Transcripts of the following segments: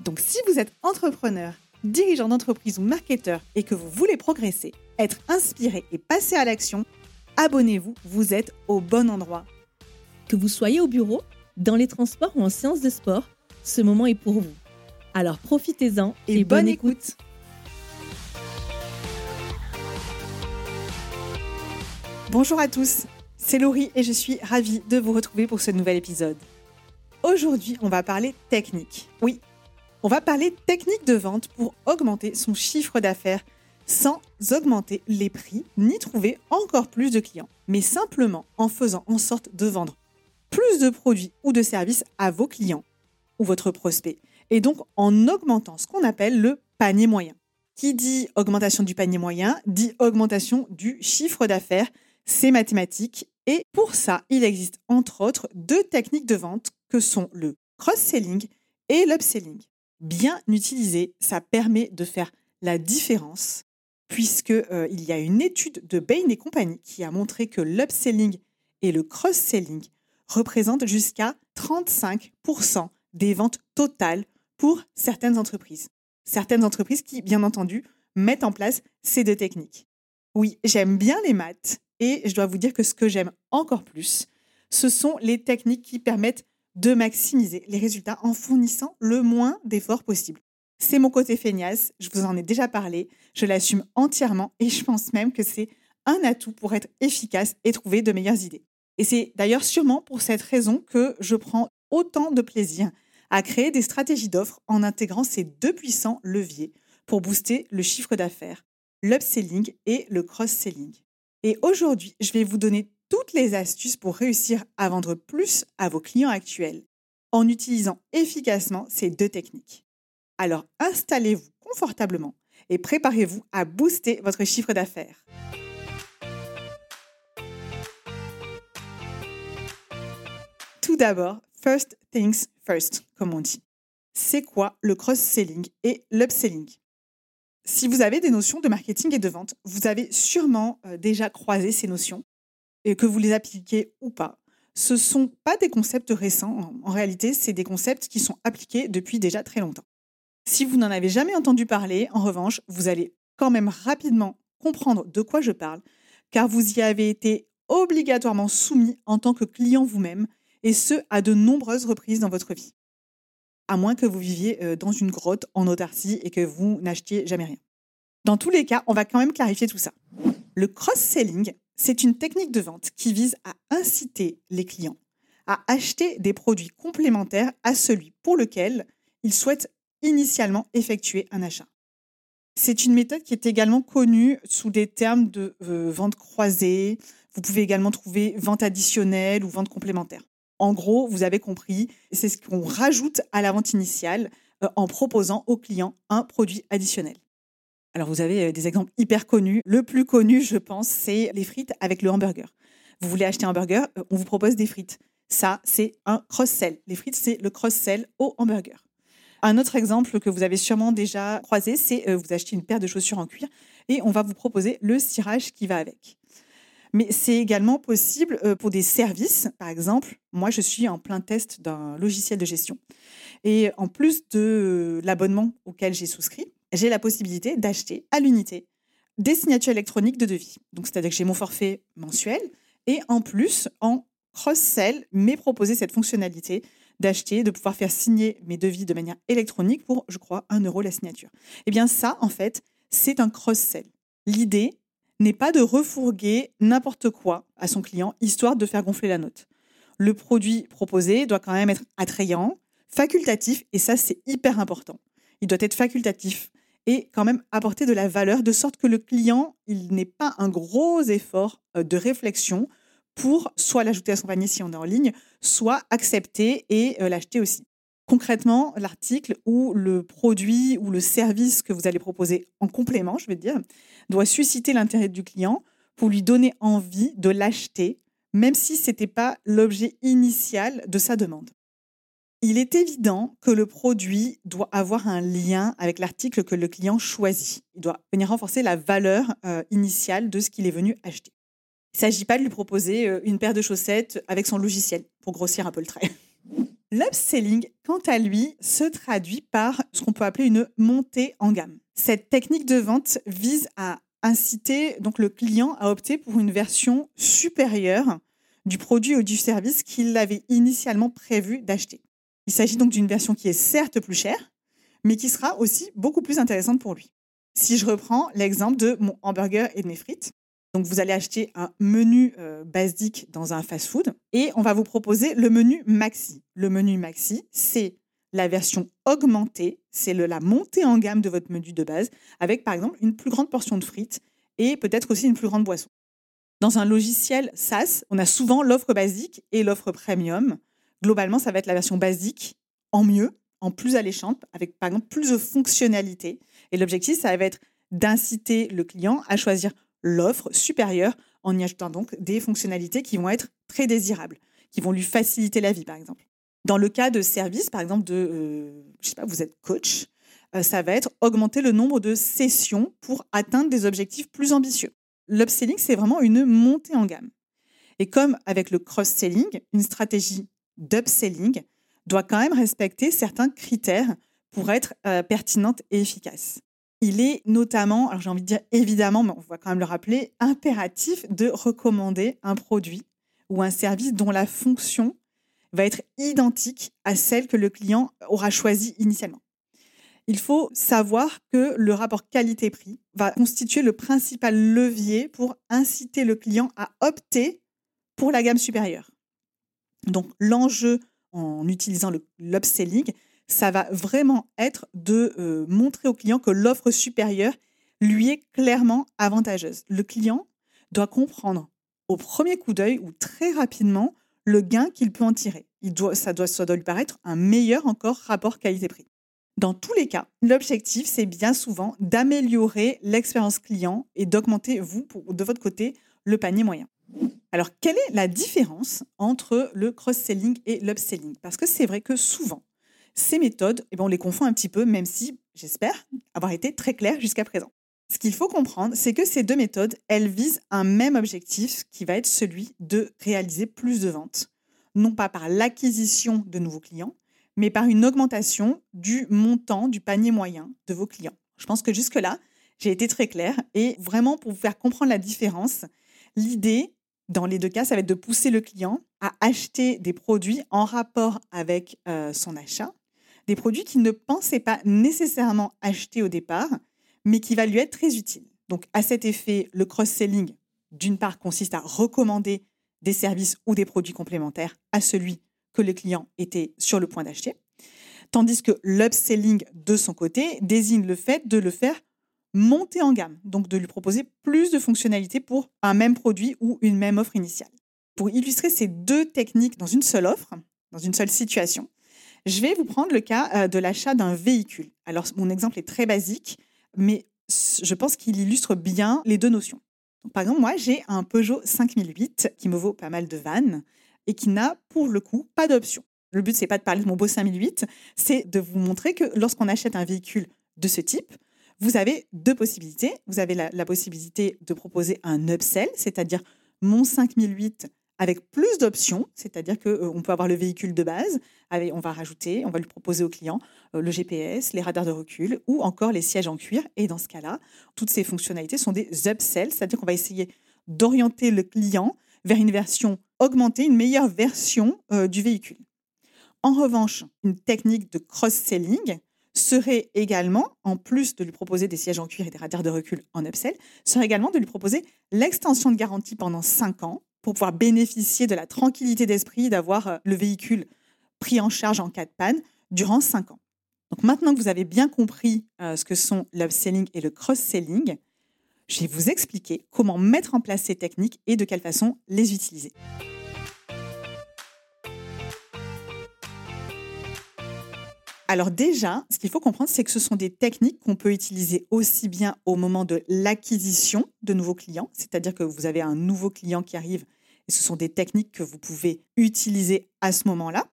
Donc si vous êtes entrepreneur, dirigeant d'entreprise ou marketeur et que vous voulez progresser, être inspiré et passer à l'action, abonnez-vous, vous êtes au bon endroit. Que vous soyez au bureau, dans les transports ou en séance de sport, ce moment est pour vous. Alors profitez-en et, bonne, écoute. Bonjour à tous, c'est Laurie et je suis ravie de vous retrouver pour ce nouvel épisode. Aujourd'hui, on va parler technique. Oui, on va parler technique de vente pour augmenter son chiffre d'affaires sans augmenter les prix ni trouver encore plus de clients, mais simplement en faisant en sorte de vendre plus de produits ou de services à vos clients ou votre prospect, et donc en augmentant ce qu'on appelle le panier moyen. Qui dit augmentation du panier moyen dit augmentation du chiffre d'affaires, c'est mathématique, et pour ça, il existe entre autres deux techniques de vente que sont le cross-selling et l'upselling. Bien utilisé, ça permet de faire la différence puisque euh, y a une étude de Bain et compagnie qui a montré que l'upselling et le cross-selling représentent jusqu'à 35% des ventes totales pour certaines entreprises. Certaines entreprises qui, bien entendu, mettent en place ces deux techniques. Oui, j'aime bien les maths et je dois vous dire que ce que j'aime encore plus, ce sont les techniques qui permettent de maximiser les résultats en fournissant le moins d'efforts possible. C'est mon côté feignasse, je vous en ai déjà parlé, je l'assume entièrement et je pense même que c'est un atout pour être efficace et trouver de meilleures idées. Et c'est d'ailleurs sûrement pour cette raison que je prends autant de plaisir à créer des stratégies d'offres en intégrant ces deux puissants leviers pour booster le chiffre d'affaires, l'upselling et le cross-selling. Et aujourd'hui, je vais vous donner toutes les astuces pour réussir à vendre plus à vos clients actuels en utilisant efficacement ces deux techniques. Alors installez-vous confortablement et préparez-vous à booster votre chiffre d'affaires. Tout d'abord, first things first, comme on dit. C'est quoi le cross-selling et l'upselling? Si vous avez des notions de marketing et de vente, vous avez sûrement euh, déjà croisé ces notions et que vous les appliquez ou pas. Ce ne sont pas des concepts récents. En réalité, c'est des concepts qui sont appliqués depuis déjà très longtemps. Si vous n'en avez jamais entendu parler, en revanche, vous allez quand même rapidement comprendre de quoi je parle, car vous y avez été obligatoirement soumis en tant que client vous-même, et ce, à de nombreuses reprises dans votre vie. À moins que vous viviez euh, dans une grotte en autarcie et que vous n'achetiez jamais rien. Dans tous les cas, on va quand même clarifier tout ça. Le cross-selling, c'est une technique de vente qui vise à inciter les clients à acheter des produits complémentaires à celui pour lequel ils souhaitent initialement effectuer un achat. C'est une méthode qui est également connue sous des termes de euh, vente croisée. Vous pouvez également trouver vente additionnelle ou vente complémentaire. En gros, vous avez compris, c'est ce qu'on rajoute à la vente initiale euh, en proposant au client un produit additionnel. Alors vous avez euh, des exemples hyper connus. Le plus connu, je pense, c'est les frites avec le hamburger. Vous voulez acheter un burger, euh, on vous propose des frites. Ça, c'est un cross-sell. Les frites, c'est le cross-sell au hamburger. Un autre exemple que vous avez sûrement déjà croisé, c'est euh, vous achetez une paire de chaussures en cuir et on va vous proposer le cirage qui va avec. Mais c'est également possible pour des services. Par exemple, moi, je suis en plein test d'un logiciel de gestion. Et en plus de l'abonnement auquel j'ai souscrit, j'ai la possibilité d'acheter à l'unité des signatures électroniques de devis. Donc, c'est-à-dire que j'ai mon forfait mensuel et en plus, en cross-sell, m'est proposé cette fonctionnalité d'acheter, de pouvoir faire signer mes devis de manière électronique pour, je crois, 1 euro la signature. Eh bien, ça, en fait, c'est un cross-sell. L'idée n'est pas de refourguer n'importe quoi à son client, histoire de faire gonfler la note. Le produit proposé doit quand même être attrayant, facultatif, et ça, c'est hyper important. Il doit être facultatif et quand même apporter de la valeur de sorte que le client, il n'ait pas un gros effort euh, de réflexion pour soit l'ajouter à son panier si on est en ligne, soit accepter et euh, l'acheter aussi. Concrètement, l'article ou le produit ou le service que vous allez proposer en complément, je vais dire, doit susciter l'intérêt du client pour lui donner envie de l'acheter, même si ce n'était pas l'objet initial de sa demande. Il est évident que le produit doit avoir un lien avec l'article que le client choisit. Il doit venir renforcer la valeur euh, initiale de ce qu'il est venu acheter. Il ne s'agit pas de lui proposer euh, une paire de chaussettes avec son logiciel, pour grossir un peu le trait. L'upselling, quant à lui, se traduit par ce qu'on peut appeler une montée en gamme. Cette technique de vente vise à inciter donc le client à opter pour une version supérieure du produit ou du service qu'il avait initialement prévu d'acheter. Il s'agit donc d'une version qui est certes plus chère, mais qui sera aussi beaucoup plus intéressante pour lui. Si je reprends l'exemple de mon hamburger et de mes frites, donc vous allez acheter un menu euh, basique dans un fast-food et on va vous proposer le menu maxi. Le menu maxi, c'est la version augmentée, c'est la montée en gamme de votre menu de base avec par exemple une plus grande portion de frites et peut-être aussi une plus grande boisson. Dans un logiciel SaaS, on a souvent l'offre basique et l'offre premium. Globalement, ça va être la version basique en mieux, en plus alléchante, avec par exemple plus de fonctionnalités. Et l'objectif, ça va être d'inciter le client à choisir l'offre supérieure en y ajoutant donc des fonctionnalités qui vont être très désirables, qui vont lui faciliter la vie, par exemple. Dans le cas de service, par exemple, de, euh, je sais pas, vous êtes coach, euh, ça va être augmenter le nombre de sessions pour atteindre des objectifs plus ambitieux. L'upselling, c'est vraiment une montée en gamme. Et comme avec le cross-selling, une stratégie d'upselling doit quand même respecter certains critères pour être euh, pertinente et efficace. Il est notamment, alors j'ai envie de dire évidemment, mais on va quand même le rappeler, impératif de recommander un produit ou un service dont la fonction va être identique à celle que le client aura choisie initialement. Il faut savoir que le rapport qualité-prix va constituer le principal levier pour inciter le client à opter pour la gamme supérieure. Donc l'enjeu en utilisant l'upselling, ça va vraiment être de euh, montrer au client que l'offre supérieure lui est clairement avantageuse. Le client doit comprendre au premier coup d'œil ou très rapidement le gain qu'il peut en tirer. Ça doit lui paraître un meilleur encore rapport qualité-prix. Dans tous les cas, l'objectif, c'est bien souvent d'améliorer l'expérience client et d'augmenter, vous, de votre côté, le panier moyen. Alors, quelle est la différence entre le cross-selling et l'upselling? Parce que c'est vrai que souvent, ces méthodes, eh ben, on les confond un petit peu, même si j'espère avoir été très clair jusqu'à présent. Ce qu'il faut comprendre, c'est que ces deux méthodes, elles visent un même objectif qui va être celui de réaliser plus de ventes, non pas par l'acquisition de nouveaux clients, mais par une augmentation du montant du panier moyen de vos clients. Je pense que jusque-là, j'ai été très clair et vraiment pour vous faire comprendre la différence, l'idée, dans les deux cas, ça va être de pousser le client à acheter des produits en rapport avec euh, son achat, des produits qu'il ne pensait pas nécessairement acheter au départ, mais qui va lui être très utile. Donc, à cet effet, le cross-selling, d'une part, consiste à recommander des services ou des produits complémentaires à celui que le client était sur le point d'acheter, tandis que l'upselling, de son côté, désigne le fait de le faire monter en gamme, donc de lui proposer plus de fonctionnalités pour un même produit ou une même offre initiale. Pour illustrer ces deux techniques dans une seule offre, dans une seule situation, je vais vous prendre le cas euh, de l'achat d'un véhicule. Alors, mon exemple est très basique, mais je pense qu'il illustre bien les deux notions. par exemple, moi, j'ai un Peugeot 5008 qui me vaut pas mal de vannes et qui n'a, pour le coup, pas d'option. Le but, c'est pas de parler de mon beau 5008, c'est de vous montrer que lorsqu'on achète un véhicule de ce type, vous avez deux possibilités. Vous avez la, possibilité de proposer un upsell, c'est-à-dire mon 5008 avec plus d'options, c'est-à-dire qu'on euh, peut avoir le véhicule de base, on va rajouter, on va lui proposer au client euh, le GPS, les radars de recul ou encore les sièges en cuir. Et dans ce cas-là, toutes ces fonctionnalités sont des upsells, c'est-à-dire qu'on va essayer d'orienter le client vers une version augmentée, une meilleure version euh, du véhicule. En revanche, une technique de cross-selling, serait également, en plus de lui proposer des sièges en cuir et des radars de recul en upsell, serait également de lui proposer l'extension de garantie pendant 5 ans pour pouvoir bénéficier de la tranquillité d'esprit d'avoir euh, le véhicule pris en charge en cas de panne durant 5 ans. Donc maintenant que vous avez bien compris euh, ce que sont l'upselling et le cross-selling, je vais vous expliquer comment mettre en place ces techniques et de quelle façon les utiliser. Alors déjà, ce qu'il faut comprendre, c'est que ce sont des techniques qu'on peut utiliser aussi bien au moment de l'acquisition de nouveaux clients, c'est-à-dire que vous avez un nouveau client qui arrive, et ce sont des techniques que vous pouvez utiliser à ce moment-là.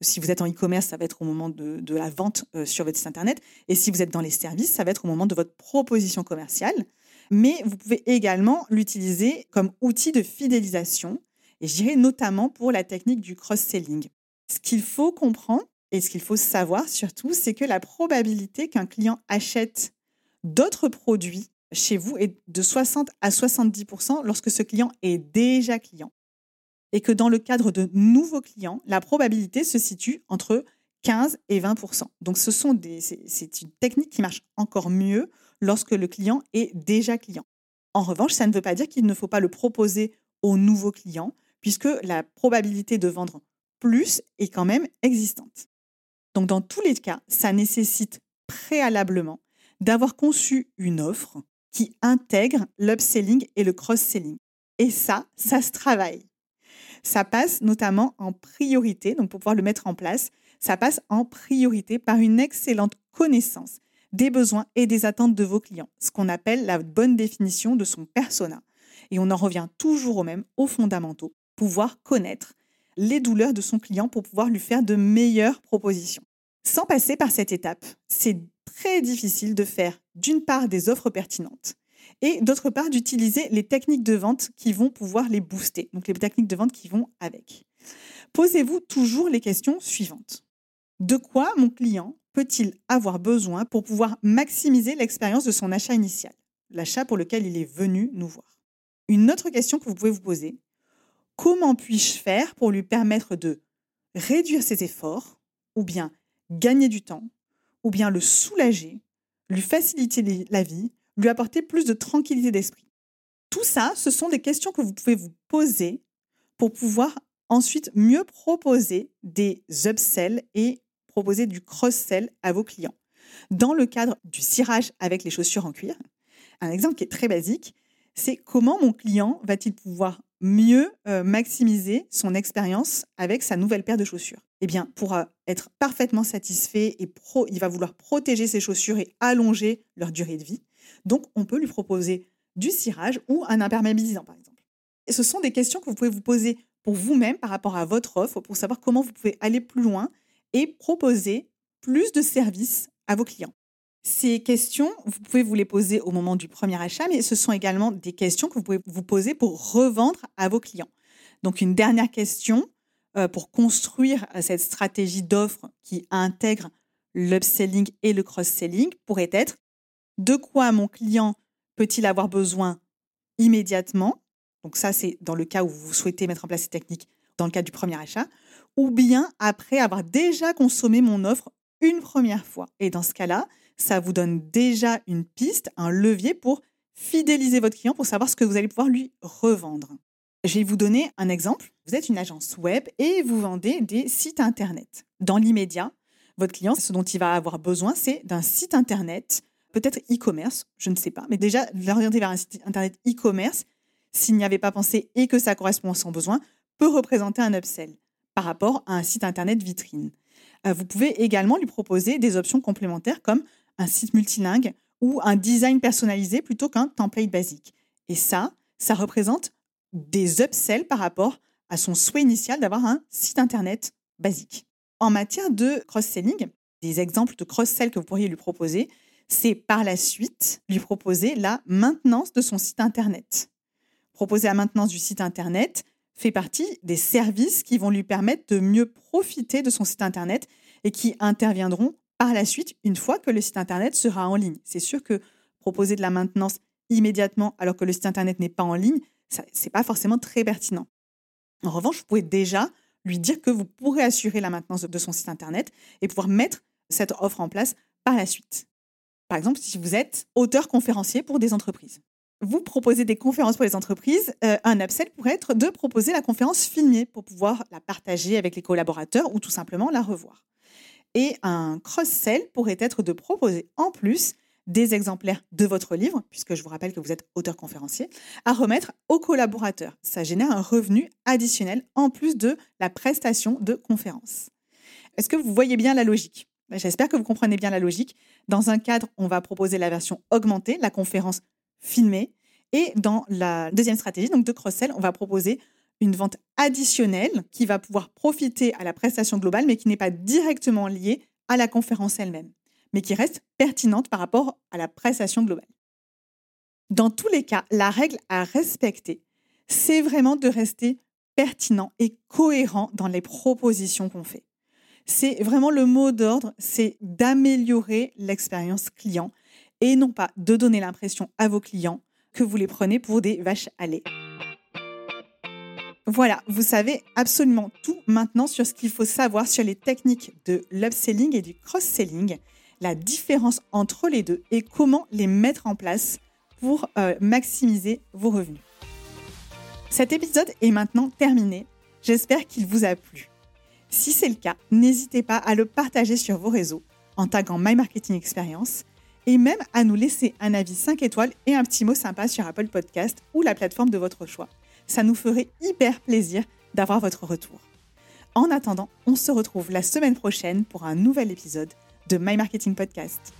Si vous êtes en e-commerce, ça va être au moment de, la vente euh, sur votre site Internet. Et si vous êtes dans les services, ça va être au moment de votre proposition commerciale. Mais vous pouvez également l'utiliser comme outil de fidélisation, et je dirais notamment pour la technique du cross-selling. Ce qu'il faut comprendre, et ce qu'il faut savoir surtout, c'est que la probabilité qu'un client achète d'autres produits chez vous est de 60 à 70% lorsque ce client est déjà client. Et que dans le cadre de nouveaux clients, la probabilité se situe entre 15 et 20% Donc ce sont des, c'est une technique qui marche encore mieux lorsque le client est déjà client. En revanche, ça ne veut pas dire qu'il ne faut pas le proposer aux nouveaux clients, puisque la probabilité de vendre plus est quand même existante. Donc dans tous les cas, ça nécessite préalablement d'avoir conçu une offre qui intègre l'upselling et le cross-selling. Et ça, ça se travaille. Ça passe notamment en priorité, donc pour pouvoir le mettre en place, ça passe en priorité par une excellente connaissance des besoins et des attentes de vos clients, ce qu'on appelle la bonne définition de son persona. Et on en revient toujours au même, aux fondamentaux, pouvoir connaître les douleurs de son client pour pouvoir lui faire de meilleures propositions. Sans passer par cette étape, c'est très difficile de faire d'une part des offres pertinentes et d'autre part d'utiliser les techniques de vente qui vont pouvoir les booster, donc les techniques de vente qui vont avec. Posez-vous toujours les questions suivantes. De quoi mon client peut-il avoir besoin pour pouvoir maximiser l'expérience de son achat initial, l'achat pour lequel il est venu nous voir Une autre question que vous pouvez vous poser, comment puis-je faire pour lui permettre de réduire ses efforts ou bien gagner du temps, ou bien le soulager, lui faciliter la vie, lui apporter plus de tranquillité d'esprit? Tout ça, ce sont des questions que vous pouvez vous poser pour pouvoir ensuite mieux proposer des upsells et proposer du cross-sell à vos clients. Dans le cadre du cirage avec les chaussures en cuir, un exemple qui est très basique, c'est comment mon client va-t-il pouvoir mieux euh, maximiser son expérience avec sa nouvelle paire de chaussures Eh bien, pour euh, être parfaitement satisfait et il va vouloir protéger ses chaussures et allonger leur durée de vie. Donc, on peut lui proposer du cirage ou un imperméabilisant, par exemple. Et ce sont des questions que vous pouvez vous poser pour vous-même par rapport à votre offre, pour savoir comment vous pouvez aller plus loin et proposer plus de services à vos clients. Ces questions, vous pouvez vous les poser au moment du premier achat, mais ce sont également des questions que vous pouvez vous poser pour revendre à vos clients. Donc une dernière question euh, pour construire euh, cette stratégie d'offre qui intègre l'upselling et le cross-selling pourrait être de quoi mon client peut-il avoir besoin immédiatement? Donc ça, c'est dans le cas où vous souhaitez mettre en place ces techniques dans le cadre du premier achat, ou bien après avoir déjà consommé mon offre une première fois. Et dans ce cas-là, ça vous donne déjà une piste, un levier pour fidéliser votre client, pour savoir ce que vous allez pouvoir lui revendre. Je vais vous donner un exemple. Vous êtes une agence web et vous vendez des sites Internet. Dans l'immédiat, votre client, ce dont il va avoir besoin, c'est d'un site Internet, peut-être e-commerce, je ne sais pas, mais déjà l'orienter vers un site Internet e-commerce, s'il n'y avait pas pensé et que ça correspond à son besoin, peut représenter un upsell par rapport à un site Internet vitrine. Euh, vous pouvez également lui proposer des options complémentaires comme un site multilingue ou un design personnalisé plutôt qu'un template basique. Et ça, ça représente des upsells par rapport à son souhait initial d'avoir un site internet basique. En matière de cross-selling, des exemples de cross-sell que vous pourriez lui proposer, c'est par la suite lui proposer la maintenance de son site internet. Proposer la maintenance du site internet fait partie des services qui vont lui permettre de mieux profiter de son site internet et qui interviendront par la suite, une fois que le site Internet sera en ligne. C'est sûr que proposer de la maintenance immédiatement alors que le site Internet n'est pas en ligne, ce n'est pas forcément très pertinent. En revanche, vous pouvez déjà lui dire que vous pourrez assurer la maintenance de son site Internet et pouvoir mettre cette offre en place par la suite. Par exemple, si vous êtes auteur conférencier pour des entreprises. Vous proposez des conférences pour les entreprises. Euh, un upsell pourrait être de proposer la conférence filmée pour pouvoir la partager avec les collaborateurs ou tout simplement la revoir. Et un cross-sell pourrait être de proposer en plus des exemplaires de votre livre, puisque je vous rappelle que vous êtes auteur conférencier, à remettre aux collaborateurs. Ça génère un revenu additionnel en plus de la prestation de conférence. Est-ce que vous voyez bien la logique? J'espère que vous comprenez bien la logique. Dans un cadre, on va proposer la version augmentée, la conférence filmée. Et dans la deuxième stratégie, donc de cross-sell, on va proposer une vente additionnelle qui va pouvoir profiter à la prestation globale, mais qui n'est pas directement liée à la conférence elle-même, mais qui reste pertinente par rapport à la prestation globale. Dans tous les cas, la règle à respecter, c'est vraiment de rester pertinent et cohérent dans les propositions qu'on fait. C'est vraiment le mot d'ordre, c'est d'améliorer l'expérience client et non pas de donner l'impression à vos clients que vous les prenez pour des vaches à lait. Voilà, vous savez absolument tout maintenant sur ce qu'il faut savoir sur les techniques de l'upselling et du cross-selling, la différence entre les deux et comment les mettre en place pour euh, maximiser vos revenus. Cet épisode est maintenant terminé. J'espère qu'il vous a plu. Si c'est le cas, n'hésitez pas à le partager sur vos réseaux en taguant My Marketing Experience et même à nous laisser un avis 5 étoiles et un petit mot sympa sur Apple Podcast ou la plateforme de votre choix. Ça nous ferait hyper plaisir d'avoir votre retour. En attendant, on se retrouve la semaine prochaine pour un nouvel épisode de My Marketing Podcast.